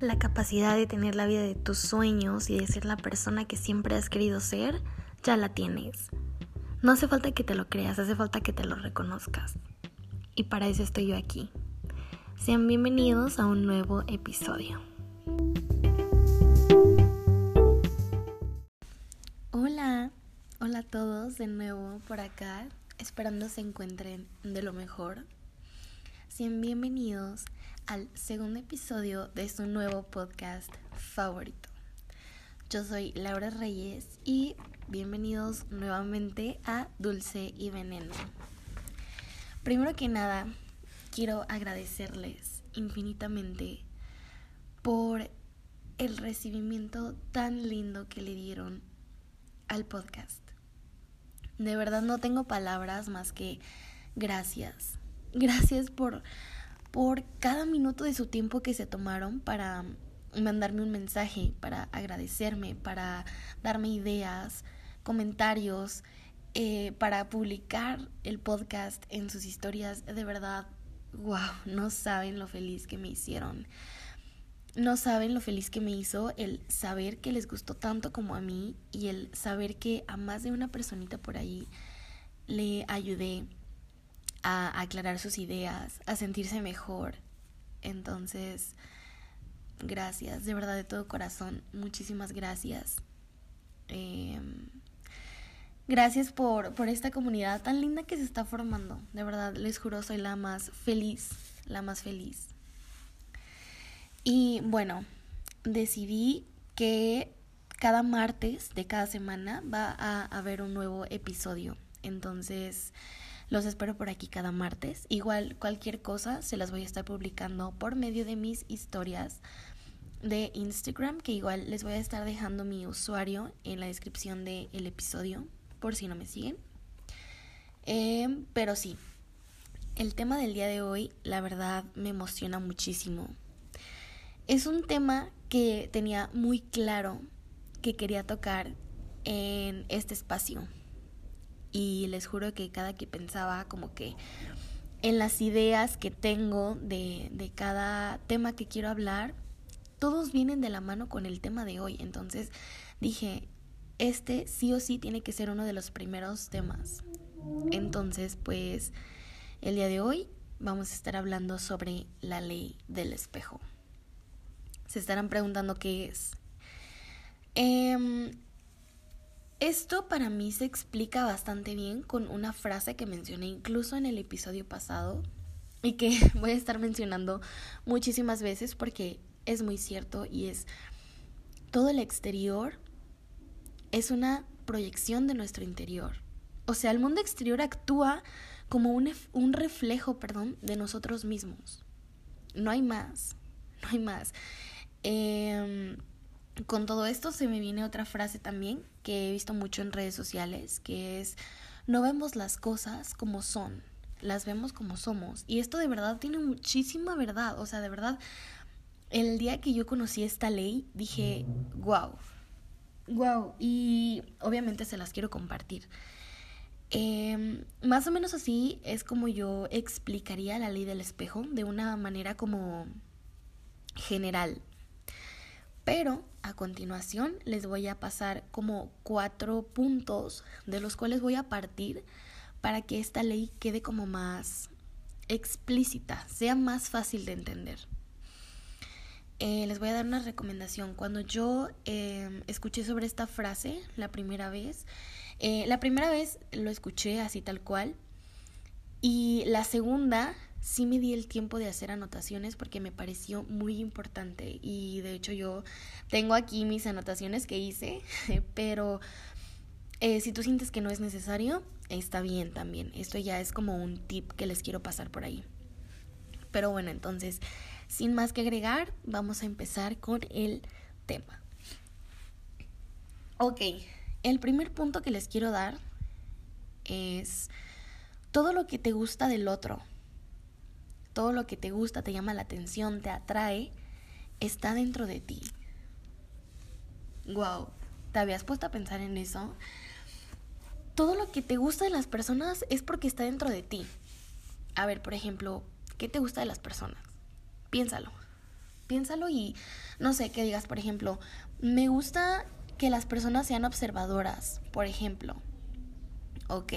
La capacidad de tener la vida de tus sueños y de ser la persona que siempre has querido ser, ya la tienes. No hace falta que te lo creas, hace falta que te lo reconozcas. Y para eso estoy yo aquí. Sean bienvenidos a un nuevo episodio. Hola, hola a todos de nuevo por acá, esperando se encuentren de lo mejor. Sean bienvenidos al segundo episodio de su nuevo podcast favorito. Yo soy Laura Reyes y bienvenidos nuevamente a Dulce y Veneno. Primero que nada, quiero agradecerles infinitamente por el recibimiento tan lindo que le dieron al podcast. De verdad no tengo palabras más que gracias. Gracias por por cada minuto de su tiempo que se tomaron para mandarme un mensaje, para agradecerme, para darme ideas, comentarios, eh, para publicar el podcast en sus historias. De verdad, wow, no saben lo feliz que me hicieron. No saben lo feliz que me hizo el saber que les gustó tanto como a mí y el saber que a más de una personita por ahí le ayudé a aclarar sus ideas, a sentirse mejor. Entonces, gracias, de verdad, de todo corazón, muchísimas gracias. Em, gracias por, por esta comunidad tan linda que se está formando. De verdad, les juro, soy la más feliz, la más feliz. Y bueno, decidí que cada martes de cada semana va a haber un nuevo episodio. Entonces, los espero por aquí cada martes. Igual cualquier cosa se las voy a estar publicando por medio de mis historias de Instagram, que igual les voy a estar dejando mi usuario en la descripción del episodio, por si no me siguen. Em, pero sí, el tema del día de hoy, la verdad, me emociona muchísimo. Es un tema que tenía muy claro que quería tocar en este espacio y les juro que cada que pensaba como que en las ideas que tengo de, de cada tema que quiero hablar, todos vienen de la mano con el tema de hoy. Entonces dije, este sí o sí tiene que ser uno de los primeros temas. Entonces, pues el día de hoy vamos a estar hablando sobre la ley del espejo. Se estarán preguntando qué es. Eh, esto para mí se explica bastante bien con una frase que mencioné incluso en el episodio pasado y que voy a estar mencionando muchísimas veces porque es muy cierto y es todo el exterior es una proyección de nuestro interior. O sea, el mundo exterior actúa como un, un reflejo, perdón, de nosotros mismos. No hay más, no hay más. Eh, con todo esto se me viene otra frase también que he visto mucho en redes sociales, que es, no vemos las cosas como son, las vemos como somos. Y esto de verdad tiene muchísima verdad, o sea, de verdad, el día que yo conocí esta ley, dije, wow, wow, y obviamente se las quiero compartir. Em, más o menos así es como yo explicaría la ley del espejo de una manera como general, pero a continuación les voy a pasar como cuatro puntos de los cuales voy a partir para que esta ley quede como más explícita, sea más fácil de entender. Eh, les voy a dar una recomendación. Cuando yo em, escuché sobre esta frase la primera vez, eh, la primera vez lo escuché así tal cual y la segunda sí me di el tiempo de hacer anotaciones porque me pareció muy importante y de hecho yo tengo aquí mis anotaciones que hice, pero eh, si tú sientes que no es necesario, está bien también. Esto ya es como un tip que les quiero pasar por ahí. Pero bueno, entonces, sin más que agregar, vamos a empezar con el tema. Ok, el primer punto que les quiero dar es todo lo que te gusta del otro todo lo que te gusta, te llama la atención, te atrae, está dentro de ti. Wow, ¿te habías puesto a pensar en eso? Todo lo que te gusta de las personas es porque está dentro de ti. A ver, por ejemplo, ¿qué te gusta de las personas? Piénsalo. Piénsalo y no sé, qué digas, por ejemplo, me gusta que las personas sean observadoras, por ejemplo. Ok,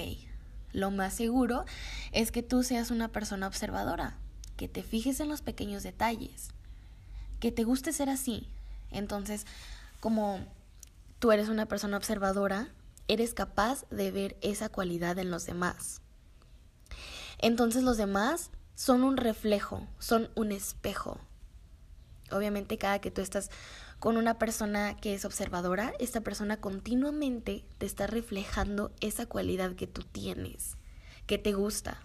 lo más seguro es que tú seas una persona observadora, que te fijes en los pequeños detalles, que te guste ser así. Entonces, como tú eres una persona observadora, eres capaz de ver esa cualidad en los demás. Entonces los demás son un reflejo, son un espejo. Obviamente cada que tú estás con una persona que es observadora, esta persona continuamente te está reflejando esa cualidad que tú tienes, que te gusta.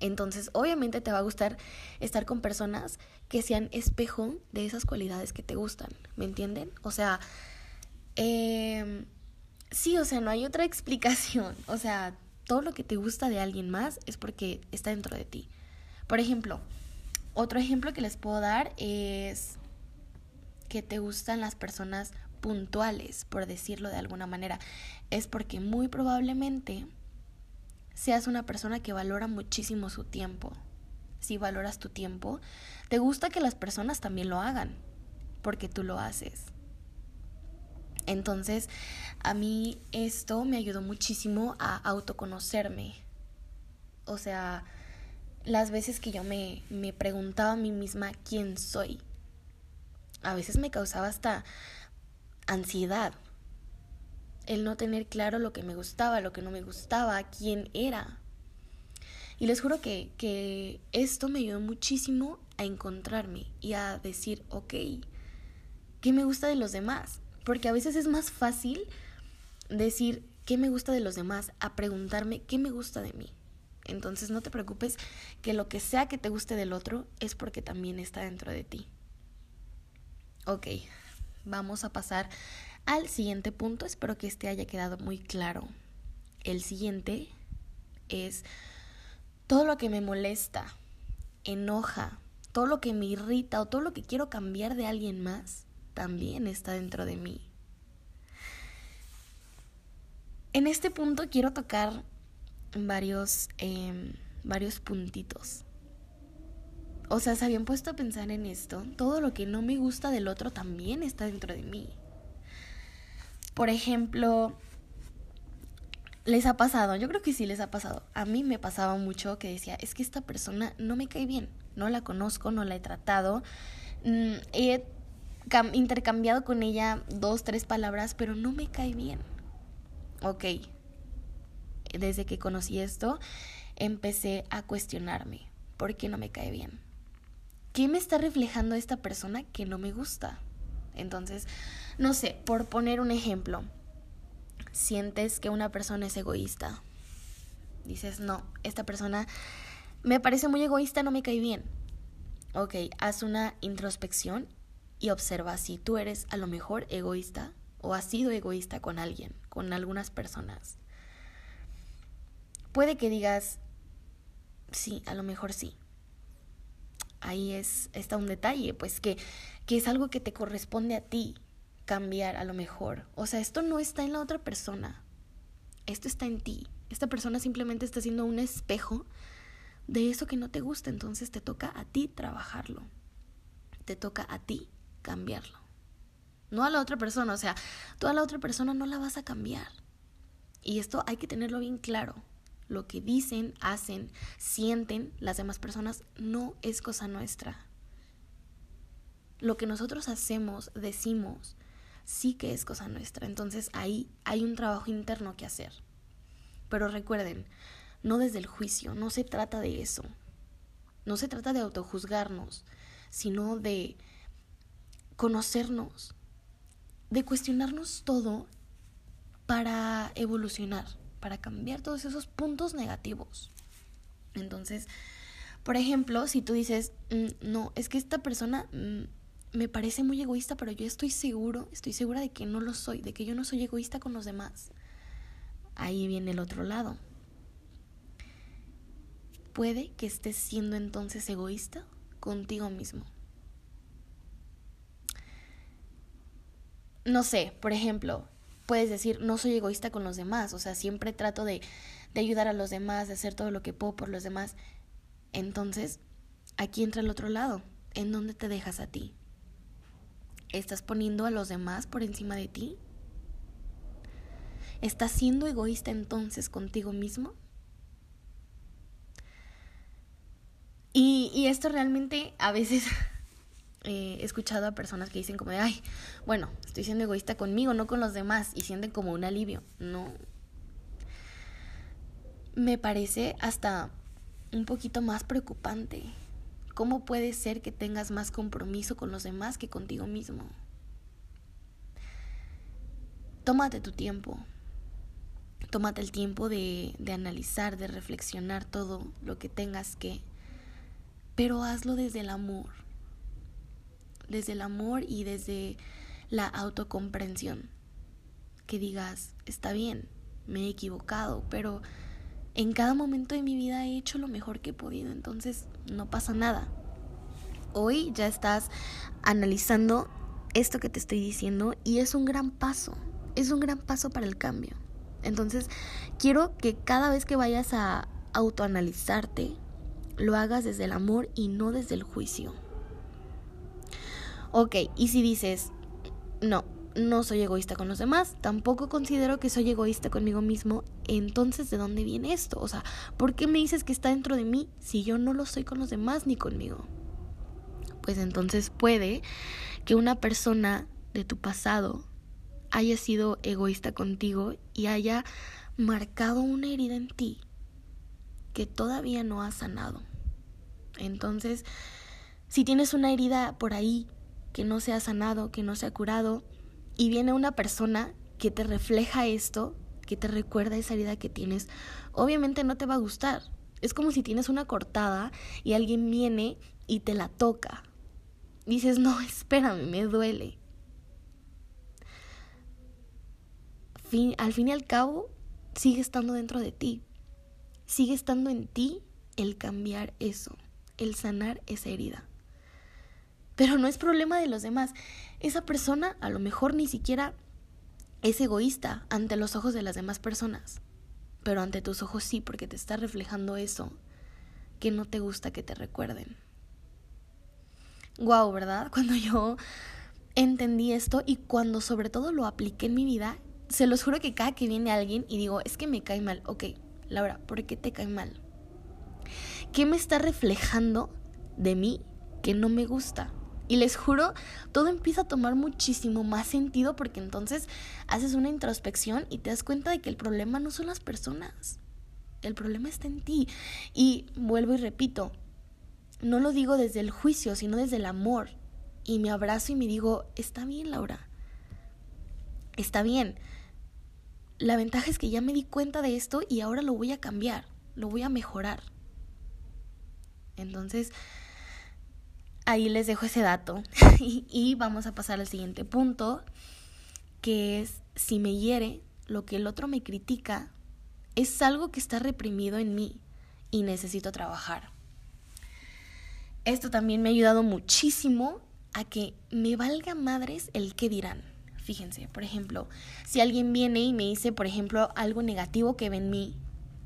Entonces, obviamente te va a gustar estar con personas que sean espejo de esas cualidades que te gustan, ¿me entienden? O sea, eh, sí, o sea, no hay otra explicación. O sea, todo lo que te gusta de alguien más es porque está dentro de ti. Por ejemplo, otro ejemplo que les puedo dar es que te gustan las personas puntuales, por decirlo de alguna manera. Es porque muy probablemente seas una persona que valora muchísimo su tiempo. Si valoras tu tiempo, te gusta que las personas también lo hagan, porque tú lo haces. Entonces, a mí esto me ayudó muchísimo a autoconocerme. O sea, las veces que yo me, me preguntaba a mí misma quién soy, a veces me causaba hasta ansiedad. El no tener claro lo que me gustaba, lo que no me gustaba, quién era. Y les juro que, que esto me ayudó muchísimo a encontrarme y a decir, ok, ¿qué me gusta de los demás? Porque a veces es más fácil decir qué me gusta de los demás a preguntarme qué me gusta de mí. Entonces no te preocupes que lo que sea que te guste del otro es porque también está dentro de ti. Ok, vamos a pasar al siguiente punto. Espero que este haya quedado muy claro. El siguiente es todo lo que me molesta, enoja, todo lo que me irrita o todo lo que quiero cambiar de alguien más, también está dentro de mí. En este punto quiero tocar varios, em, varios puntitos. O sea, se habían puesto a pensar en esto. Todo lo que no me gusta del otro también está dentro de mí. Por ejemplo, les ha pasado, yo creo que sí les ha pasado. A mí me pasaba mucho que decía, es que esta persona no me cae bien, no la conozco, no la he tratado. Mm, he intercambiado con ella dos, tres palabras, pero no me cae bien. Ok, desde que conocí esto, empecé a cuestionarme, ¿por qué no me cae bien? ¿qué me está reflejando esta persona que no me gusta? Entonces, no sé, por poner un ejemplo, sientes que una persona es egoísta. Dices, no, esta persona me parece muy egoísta, no me cae bien. Ok, haz una introspección y observa si tú eres a lo mejor egoísta o has sido egoísta con alguien, con algunas personas. Puede que digas, sí, a lo mejor sí ahí es, está un detalle, pues que, que es algo que te corresponde a ti cambiar a lo mejor. O sea, esto no está en la otra persona, esto está en ti. Esta persona simplemente está haciendo un espejo de eso que no te gusta, entonces te toca a ti trabajarlo, te toca a ti cambiarlo. No a la otra persona, o sea, tú a la otra persona no la vas a cambiar. Y esto hay que tenerlo bien claro lo que dicen, hacen, sienten las demás personas no es cosa nuestra. Lo que nosotros hacemos, decimos, sí que es cosa nuestra. Entonces ahí hay un trabajo interno que hacer. Pero recuerden, no desde el juicio, no se trata de eso. No se trata de autojuzgarnos, sino de conocernos, de cuestionarnos todo para evolucionar para cambiar todos esos puntos negativos. Entonces, por ejemplo, si tú dices, mm, no, es que esta persona mm, me parece muy egoísta, pero yo estoy seguro, estoy segura de que no lo soy, de que yo no soy egoísta con los demás. Ahí viene el otro lado. Puede que estés siendo entonces egoísta contigo mismo. No sé, por ejemplo, puedes decir, no soy egoísta con los demás, o sea, siempre trato de, de ayudar a los demás, de hacer todo lo que puedo por los demás. Entonces, aquí entra el otro lado, ¿En dónde te dejas a ti? ¿Estás poniendo a los demás por encima de ti? ¿Estás siendo egoísta entonces contigo mismo? Y, esto realmente a veces he escuchado a personas que dicen como de, ay, bueno, estoy siendo egoísta conmigo, no con los demás, y sienten como un alivio. No. Me parece hasta un poquito más preocupante. ¿Cómo puede ser que tengas más compromiso con los demás que contigo mismo? Tómate tu tiempo. Tómate el tiempo de, analizar, de reflexionar todo lo que tengas que. Pero hazlo desde el amor desde el amor y desde la autocomprensión. Que digas, está bien, me he equivocado, pero en cada momento de mi vida he hecho lo mejor que he podido, entonces no pasa nada. Hoy ya estás analizando esto que te estoy diciendo y es un gran paso, es un gran paso para el cambio. Entonces, quiero que cada vez que vayas a autoanalizarte, lo hagas desde el amor y no desde el juicio. Ok, y si dices, no, no soy egoísta con los demás, tampoco considero que soy egoísta conmigo mismo, entonces ¿de dónde viene esto? O sea, ¿por qué me dices que está dentro de mí si yo no lo soy con los demás ni conmigo? Pues entonces puede que una persona de tu pasado haya sido egoísta contigo y haya marcado una herida en ti que todavía no ha sanado. Entonces, si tienes una herida por ahí que no se ha sanado, que no se ha curado, y viene una persona que te refleja esto, que te recuerda esa herida que tienes, obviamente no te va a gustar. Es como si tienes una cortada y alguien viene y te la toca. Dices, no, espérame, me duele. Al fin y al cabo, sigue estando dentro de ti. Sigue estando en ti el cambiar eso, el sanar esa herida. Pero no es problema de los demás. Esa persona a lo mejor ni siquiera es egoísta ante los ojos de las demás personas. Pero ante tus ojos sí, porque te está reflejando eso que no te gusta que te recuerden. Guau, ¿verdad? Cuando yo entendí esto y cuando sobre todo lo apliqué en mi vida, se los juro que cada que viene alguien y digo, es que me cae mal, ok, Laura, ¿por qué te cae mal? ¿Qué me está reflejando de mí que no me gusta? Y les juro, todo empieza a tomar muchísimo más sentido porque entonces haces una introspección y te das cuenta de que el problema no son las personas. El problema está en ti. Y vuelvo y repito, no lo digo desde el juicio, sino desde el amor. Y me abrazo y me digo, está bien, Laura. Está bien. La ventaja es que ya me di cuenta de esto y ahora lo voy a cambiar, lo voy a mejorar. Entonces, ahí les dejo ese dato y, vamos a pasar al siguiente punto, que es si me hiere, lo que el otro me critica es algo que está reprimido en mí y necesito trabajar. Esto también me ha ayudado muchísimo a que me valga madres el qué dirán. Fíjense, por ejemplo, si alguien viene y me dice, por ejemplo, algo negativo que ve en mí,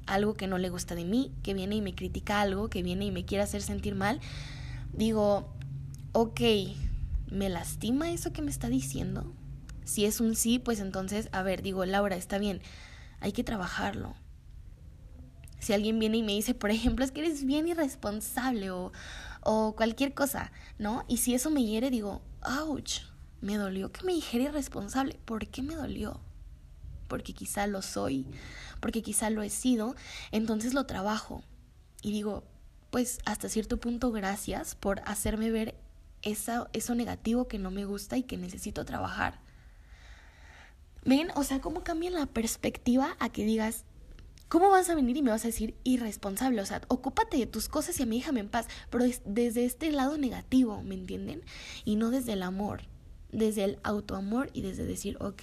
algo que no le gusta de mí, que viene y me critica algo, que viene y me quiere hacer sentir mal, digo, ok, ¿me lastima eso que me está diciendo? Si es un sí, pues entonces, a ver, digo, Laura, está bien, hay que trabajarlo. Si alguien viene y me dice, por ejemplo, es que eres bien irresponsable o, o cualquier cosa, ¿no? Y si eso me hiere, digo, ouch, me dolió que me dijera irresponsable. ¿Por qué me dolió? Porque quizá lo soy, porque quizá lo he sido, entonces lo trabajo. Y digo, pues hasta cierto punto gracias por hacerme ver eso, eso negativo que no me gusta y que necesito trabajar. ¿Ven? O sea, ¿cómo cambia la perspectiva a que digas, ¿cómo vas a venir y me vas a decir irresponsable? O sea, ocúpate de tus cosas y a mí déjame en paz, pero desde este lado negativo, ¿me entienden? Y no desde el amor, desde el autoamor y desde decir, ok,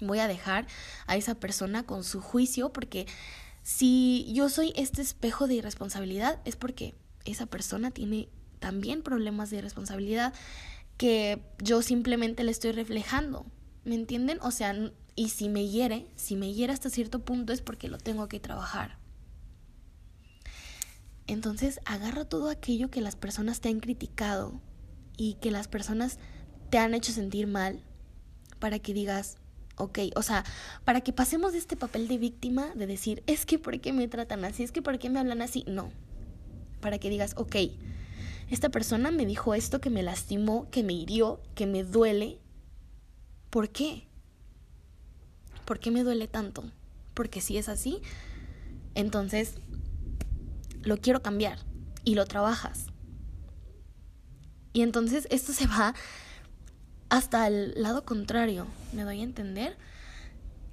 voy a dejar a esa persona con su juicio porque si yo soy este espejo de irresponsabilidad es porque esa persona tiene también problemas de responsabilidad que yo simplemente le estoy reflejando. ¿Me entienden? O sea, y si me hiere, si me hiere hasta cierto punto es porque lo tengo que trabajar. Entonces agarra todo aquello que las personas te han criticado y que las personas te han hecho sentir mal para que digas, ok, o sea, para que pasemos de este papel de víctima, de decir, es que ¿por qué me tratan así? Es que ¿por qué me hablan así? No, para que digas, ok, esta persona me dijo esto que me lastimó, que me hirió, que me duele. ¿Por qué? ¿Por qué me duele tanto? Porque si es así, entonces lo quiero cambiar y lo trabajas. Y entonces esto se va hasta el lado contrario, ¿me doy a entender?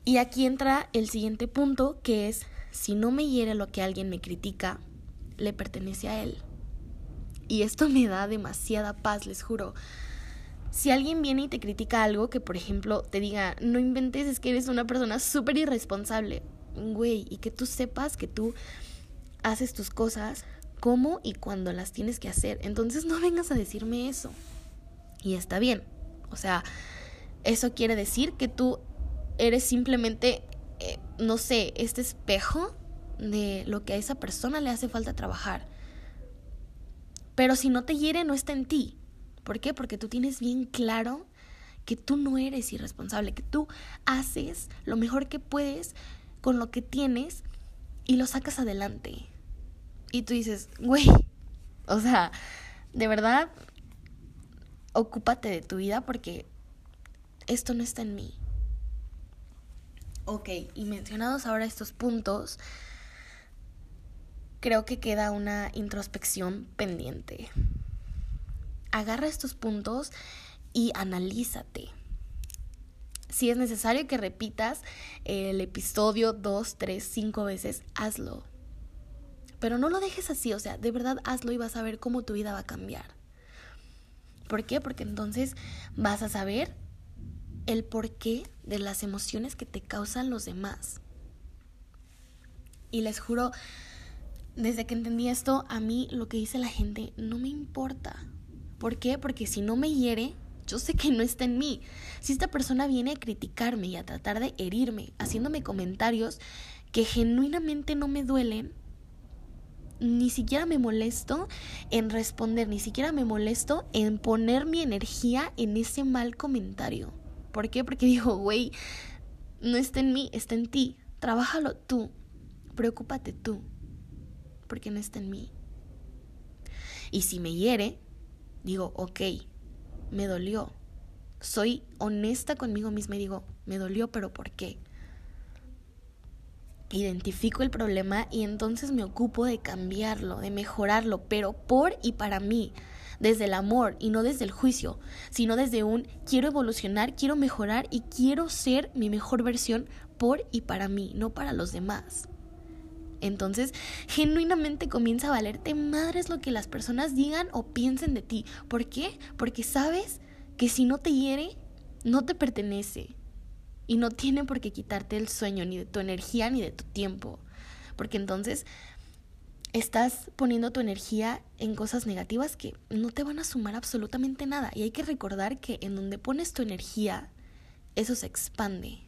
Y aquí entra el siguiente punto, que es, si no me hiere lo que alguien me critica, le pertenece a él. Y esto me da demasiada paz, les juro. Si alguien viene y te critica algo, que por ejemplo te diga, no inventes, es que eres una persona súper irresponsable, güey, y que tú sepas que tú haces tus cosas cómo y cuando las tienes que hacer. Entonces no vengas a decirme eso. Y está bien. O sea, eso quiere decir que tú eres simplemente, eh, no sé, este espejo de lo que a esa persona le hace falta trabajar. Pero si no te hiere, no está en ti. ¿Por qué? Porque tú tienes bien claro que tú no eres irresponsable, que tú haces lo mejor que puedes con lo que tienes y lo sacas adelante. Y tú dices, güey, o sea, de verdad, ocúpate de tu vida porque esto no está en mí. Ok, y mencionados ahora estos puntos, creo que queda una introspección pendiente. Agarra estos puntos y analízate. Si es necesario que repitas el episodio dos, tres, cinco veces, hazlo. Pero no lo dejes así, o sea, de verdad hazlo y vas a ver cómo tu vida va a cambiar. ¿Por qué? Porque entonces vas a saber el porqué de las emociones que te causan los demás. Y les juro, desde que entendí esto, a mí lo que dice la gente no me importa. ¿Por qué? Porque si no me hiere, yo sé que no está en mí. Si esta persona viene a criticarme y a tratar de herirme, haciéndome comentarios que genuinamente no me duelen, ni siquiera me molesto en responder, ni siquiera me molesto en poner mi energía en ese mal comentario. ¿Por qué? Porque digo, güey, no está en mí, está en ti. Trabájalo tú. Preocúpate tú porque no está en mí. Y si me hiere, digo, ok, me dolió. Soy honesta conmigo misma y digo, me dolió, pero ¿por qué? Identifico el problema y entonces me ocupo de cambiarlo, de mejorarlo, pero por y para mí, desde el amor y no desde el juicio, sino desde un quiero evolucionar, quiero mejorar y quiero ser mi mejor versión por y para mí, no para los demás. Entonces, genuinamente comienza a valerte madres lo que las personas digan o piensen de ti. ¿Por qué? Porque sabes que si no te hiere, no te pertenece. Y no tiene por qué quitarte el sueño, ni de tu energía, ni de tu tiempo. Porque entonces estás poniendo tu energía en cosas negativas que no te van a sumar absolutamente nada. Y hay que recordar que en donde pones tu energía, eso se expande.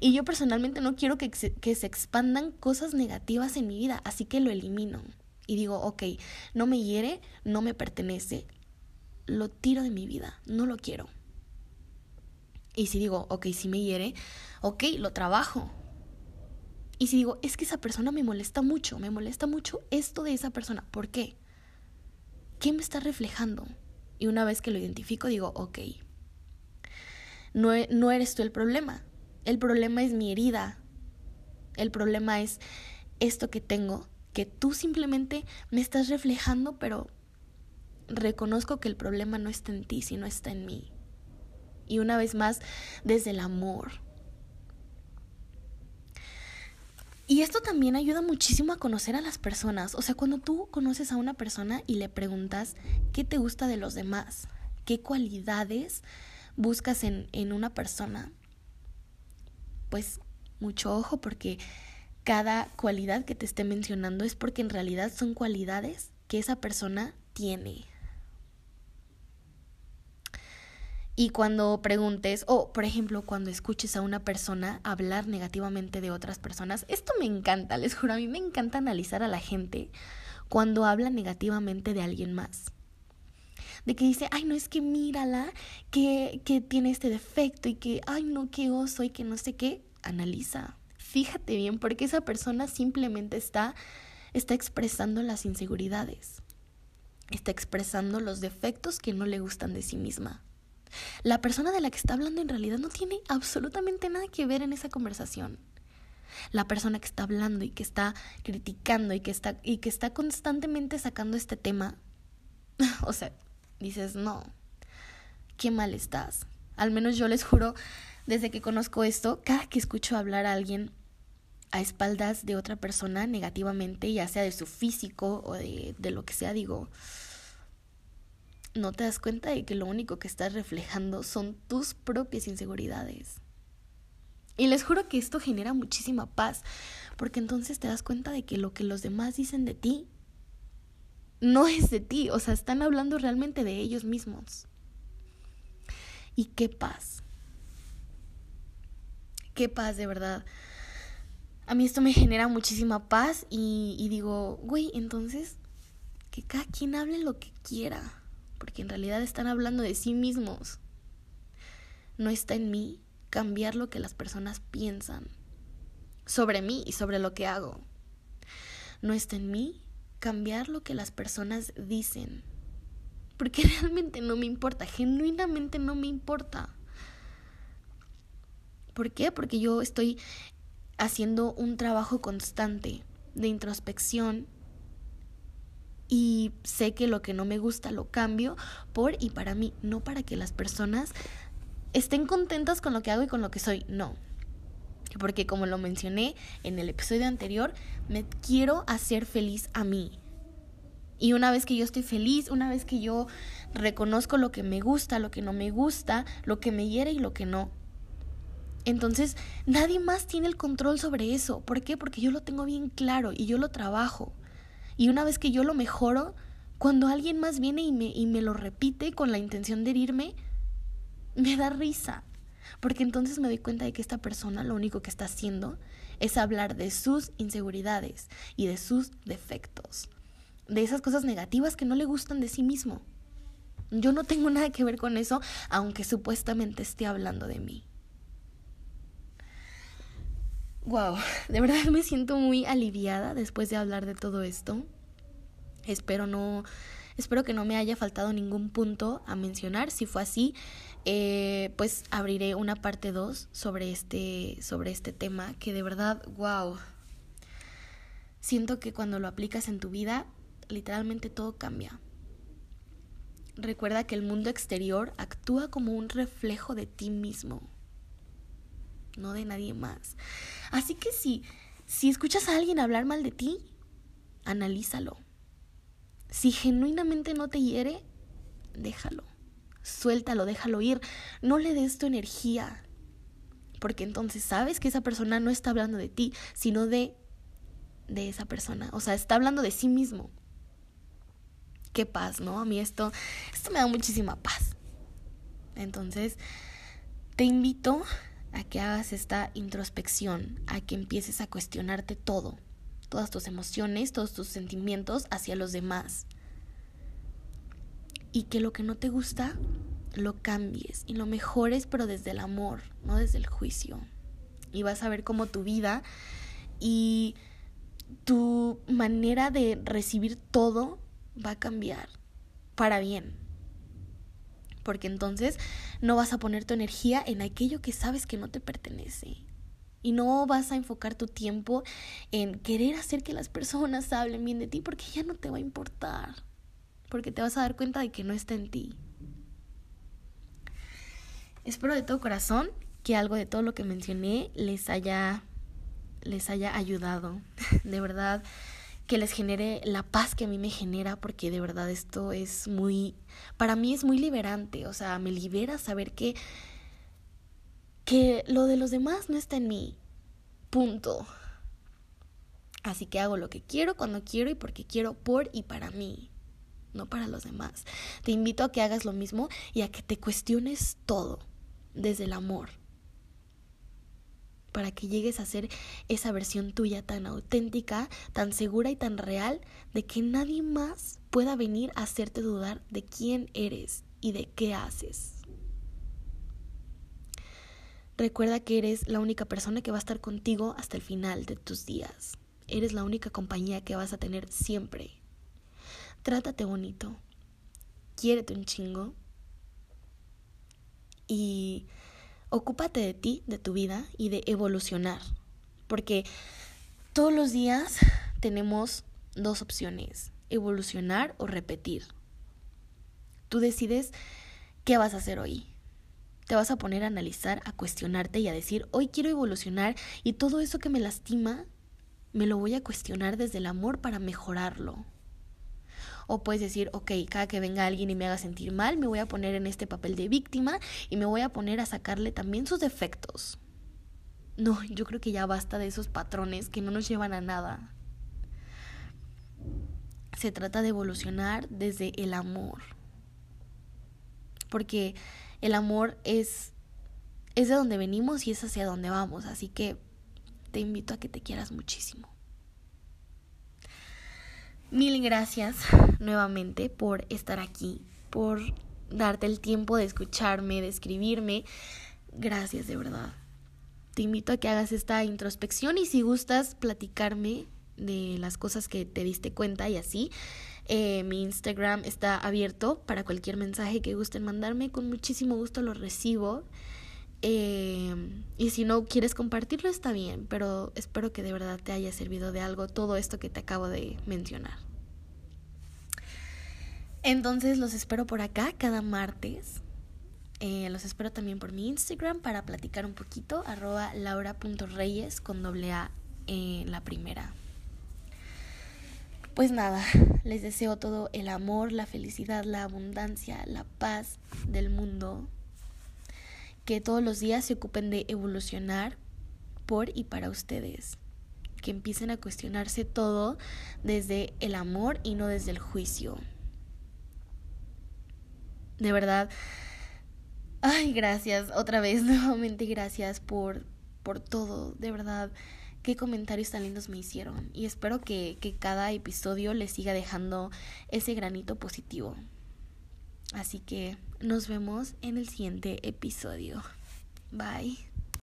Y yo personalmente no quiero que que se expandan cosas negativas en mi vida, así que lo elimino. Y digo, ok, no me hiere, no me pertenece, lo tiro de mi vida, no lo quiero. Y si digo, ok, si me hiere, ok, lo trabajo. Y si digo, es que esa persona me molesta mucho, me molesta mucho esto de esa persona, ¿por qué? ¿Qué me está reflejando? Y una vez que lo identifico, digo, ok, no, e, no eres tú el problema, el problema es mi herida. El problema es esto que tengo, que tú simplemente me estás reflejando, pero reconozco que el problema no está en ti, sino está en mí. Y una vez más, desde el amor. Y esto también ayuda muchísimo a conocer a las personas. O sea, cuando tú conoces a una persona y le preguntas qué te gusta de los demás, qué cualidades buscas en, en una persona, pues mucho ojo porque cada cualidad que te esté mencionando es porque en realidad son cualidades que esa persona tiene. Y cuando preguntes, o por ejemplo, cuando escuches a una persona hablar negativamente de otras personas, esto me encanta, les juro, a mí me encanta analizar a la gente cuando habla negativamente de alguien más. De que dice, ay, no es que mírala, que, que tiene este defecto y que, ay, no, qué oso y que no sé qué. Analiza, fíjate bien, porque esa persona simplemente está, está expresando las inseguridades, está expresando los defectos que no le gustan de sí misma. La persona de la que está hablando en realidad no tiene absolutamente nada que ver en esa conversación. La persona que está hablando y que está criticando y que está, y que está constantemente sacando este tema, o sea, dices, no, qué mal estás. Al menos yo les juro, desde que conozco esto, cada que escucho hablar a alguien a espaldas de otra persona negativamente, ya sea de su físico o de, de lo que sea, digo, no te das cuenta de que lo único que estás reflejando son tus propias inseguridades. Y les juro que esto genera muchísima paz, porque entonces te das cuenta de que lo que los demás dicen de ti no es de ti, o sea, están hablando realmente de ellos mismos. Y qué paz. Qué paz, de verdad. A mí esto me genera muchísima paz y, digo, güey, entonces, que cada quien hable lo que quiera porque en realidad están hablando de sí mismos. No está en mí cambiar lo que las personas piensan sobre mí y sobre lo que hago. No está en mí cambiar lo que las personas dicen. Porque realmente no me importa, genuinamente no me importa. ¿Por qué? Porque yo estoy haciendo un trabajo constante de introspección y sé que lo que no me gusta lo cambio por y para mí, no para que las personas estén contentas con lo que hago y con lo que soy, no. Porque como lo mencioné en el episodio anterior, me quiero hacer feliz a mí. Y una vez que yo estoy feliz, una vez que yo reconozco lo que me gusta, lo que no me gusta, lo que me hiere y lo que no, entonces nadie más tiene el control sobre eso. ¿Por qué? Porque yo lo tengo bien claro y yo lo trabajo. Y una vez que yo lo mejoro, cuando alguien más viene y me, y me lo repite con la intención de herirme, me da risa. Porque entonces me doy cuenta de que esta persona lo único que está haciendo es hablar de sus inseguridades y de sus defectos, de esas cosas negativas que no le gustan de sí mismo. Yo no tengo nada que ver con eso, aunque supuestamente esté hablando de mí. Wow, de verdad me siento muy aliviada después de hablar de todo esto. Espero no, espero que no me haya faltado ningún punto a mencionar. Si fue así, eh, pues abriré una parte 2 sobre este, sobre este tema que de verdad, wow. Siento que cuando lo aplicas en tu vida, literalmente todo cambia. Recuerda que el mundo exterior actúa como un reflejo de ti mismo no de nadie más. Así que si, si escuchas a alguien hablar mal de ti, analízalo. Si genuinamente no te hiere, déjalo. Suéltalo, déjalo ir. No le des tu energía. Porque entonces sabes que esa persona no está hablando de ti, sino de de esa persona. O sea, está hablando de sí mismo. Qué paz, ¿no? A mí esto, esto me da muchísima paz. Entonces, te invito a que hagas esta introspección, a que empieces a cuestionarte todo, todas tus emociones, todos tus sentimientos hacia los demás. Y que lo que no te gusta, lo cambies y lo mejores, pero desde el amor, no desde el juicio. Y vas a ver cómo tu vida y tu manera de recibir todo va a cambiar para bien porque entonces no vas a poner tu energía en aquello que sabes que no te pertenece. Y no vas a enfocar tu tiempo en querer hacer que las personas hablen bien de ti porque ya no te va a importar. Porque te vas a dar cuenta de que no está en ti. Espero de todo corazón que algo de todo lo que mencioné les haya les haya ayudado. De verdad, que les genere la paz que a mí me genera, porque de verdad esto es muy, para mí es muy liberante, o sea, me libera saber que, que lo de los demás no está en mí, punto. Así que hago lo que quiero, cuando quiero y porque quiero por y para mí, no para los demás. Te invito a que hagas lo mismo y a que te cuestiones todo desde el amor. Para que llegues a ser esa versión tuya tan auténtica, tan segura y tan real de que nadie más pueda venir a hacerte dudar de quién eres y de qué haces. Recuerda que eres la única persona que va a estar contigo hasta el final de tus días. Eres la única compañía que vas a tener siempre. Trátate bonito. Quiérete un chingo. Y ocúpate de ti, de tu vida y de evolucionar. Porque todos los días tenemos dos opciones, evolucionar o repetir. Tú decides qué vas a hacer hoy. Te vas a poner a analizar, a cuestionarte y a decir, hoy quiero evolucionar y todo eso que me lastima, me lo voy a cuestionar desde el amor para mejorarlo. O puedes decir, ok, cada que venga alguien y me haga sentir mal, me voy a poner en este papel de víctima y me voy a poner a sacarle también sus defectos. No, yo creo que ya basta de esos patrones que no nos llevan a nada. Se trata de evolucionar desde el amor. Porque el amor es, es de donde venimos y es hacia donde vamos. Así que te invito a que te quieras muchísimo. Mil gracias nuevamente por estar aquí, por darte el tiempo de escucharme, de escribirme. Gracias de verdad. Te invito a que hagas esta introspección y si gustas platicarme de las cosas que te diste cuenta y así, eh, mi Instagram está abierto para cualquier mensaje que gusten mandarme. Con muchísimo gusto lo recibo. Eh, y si no quieres compartirlo está bien, pero espero que de verdad te haya servido de algo todo esto que te acabo de mencionar. Entonces los espero por acá cada martes. Eh, los espero también por mi Instagram para platicar un poquito, arroba laura.reyes con doble A en la primera. Pues nada, les deseo todo el amor, la felicidad, la abundancia, la paz del mundo que todos los días se ocupen de evolucionar por y para ustedes. Que empiecen a cuestionarse todo desde el amor y no desde el juicio. De verdad. Ay, gracias. Otra vez, nuevamente gracias por, por todo. De verdad, qué comentarios tan lindos me hicieron. Y espero que, que cada episodio les siga dejando ese granito positivo. Así que nos vemos en el siguiente episodio. Bye.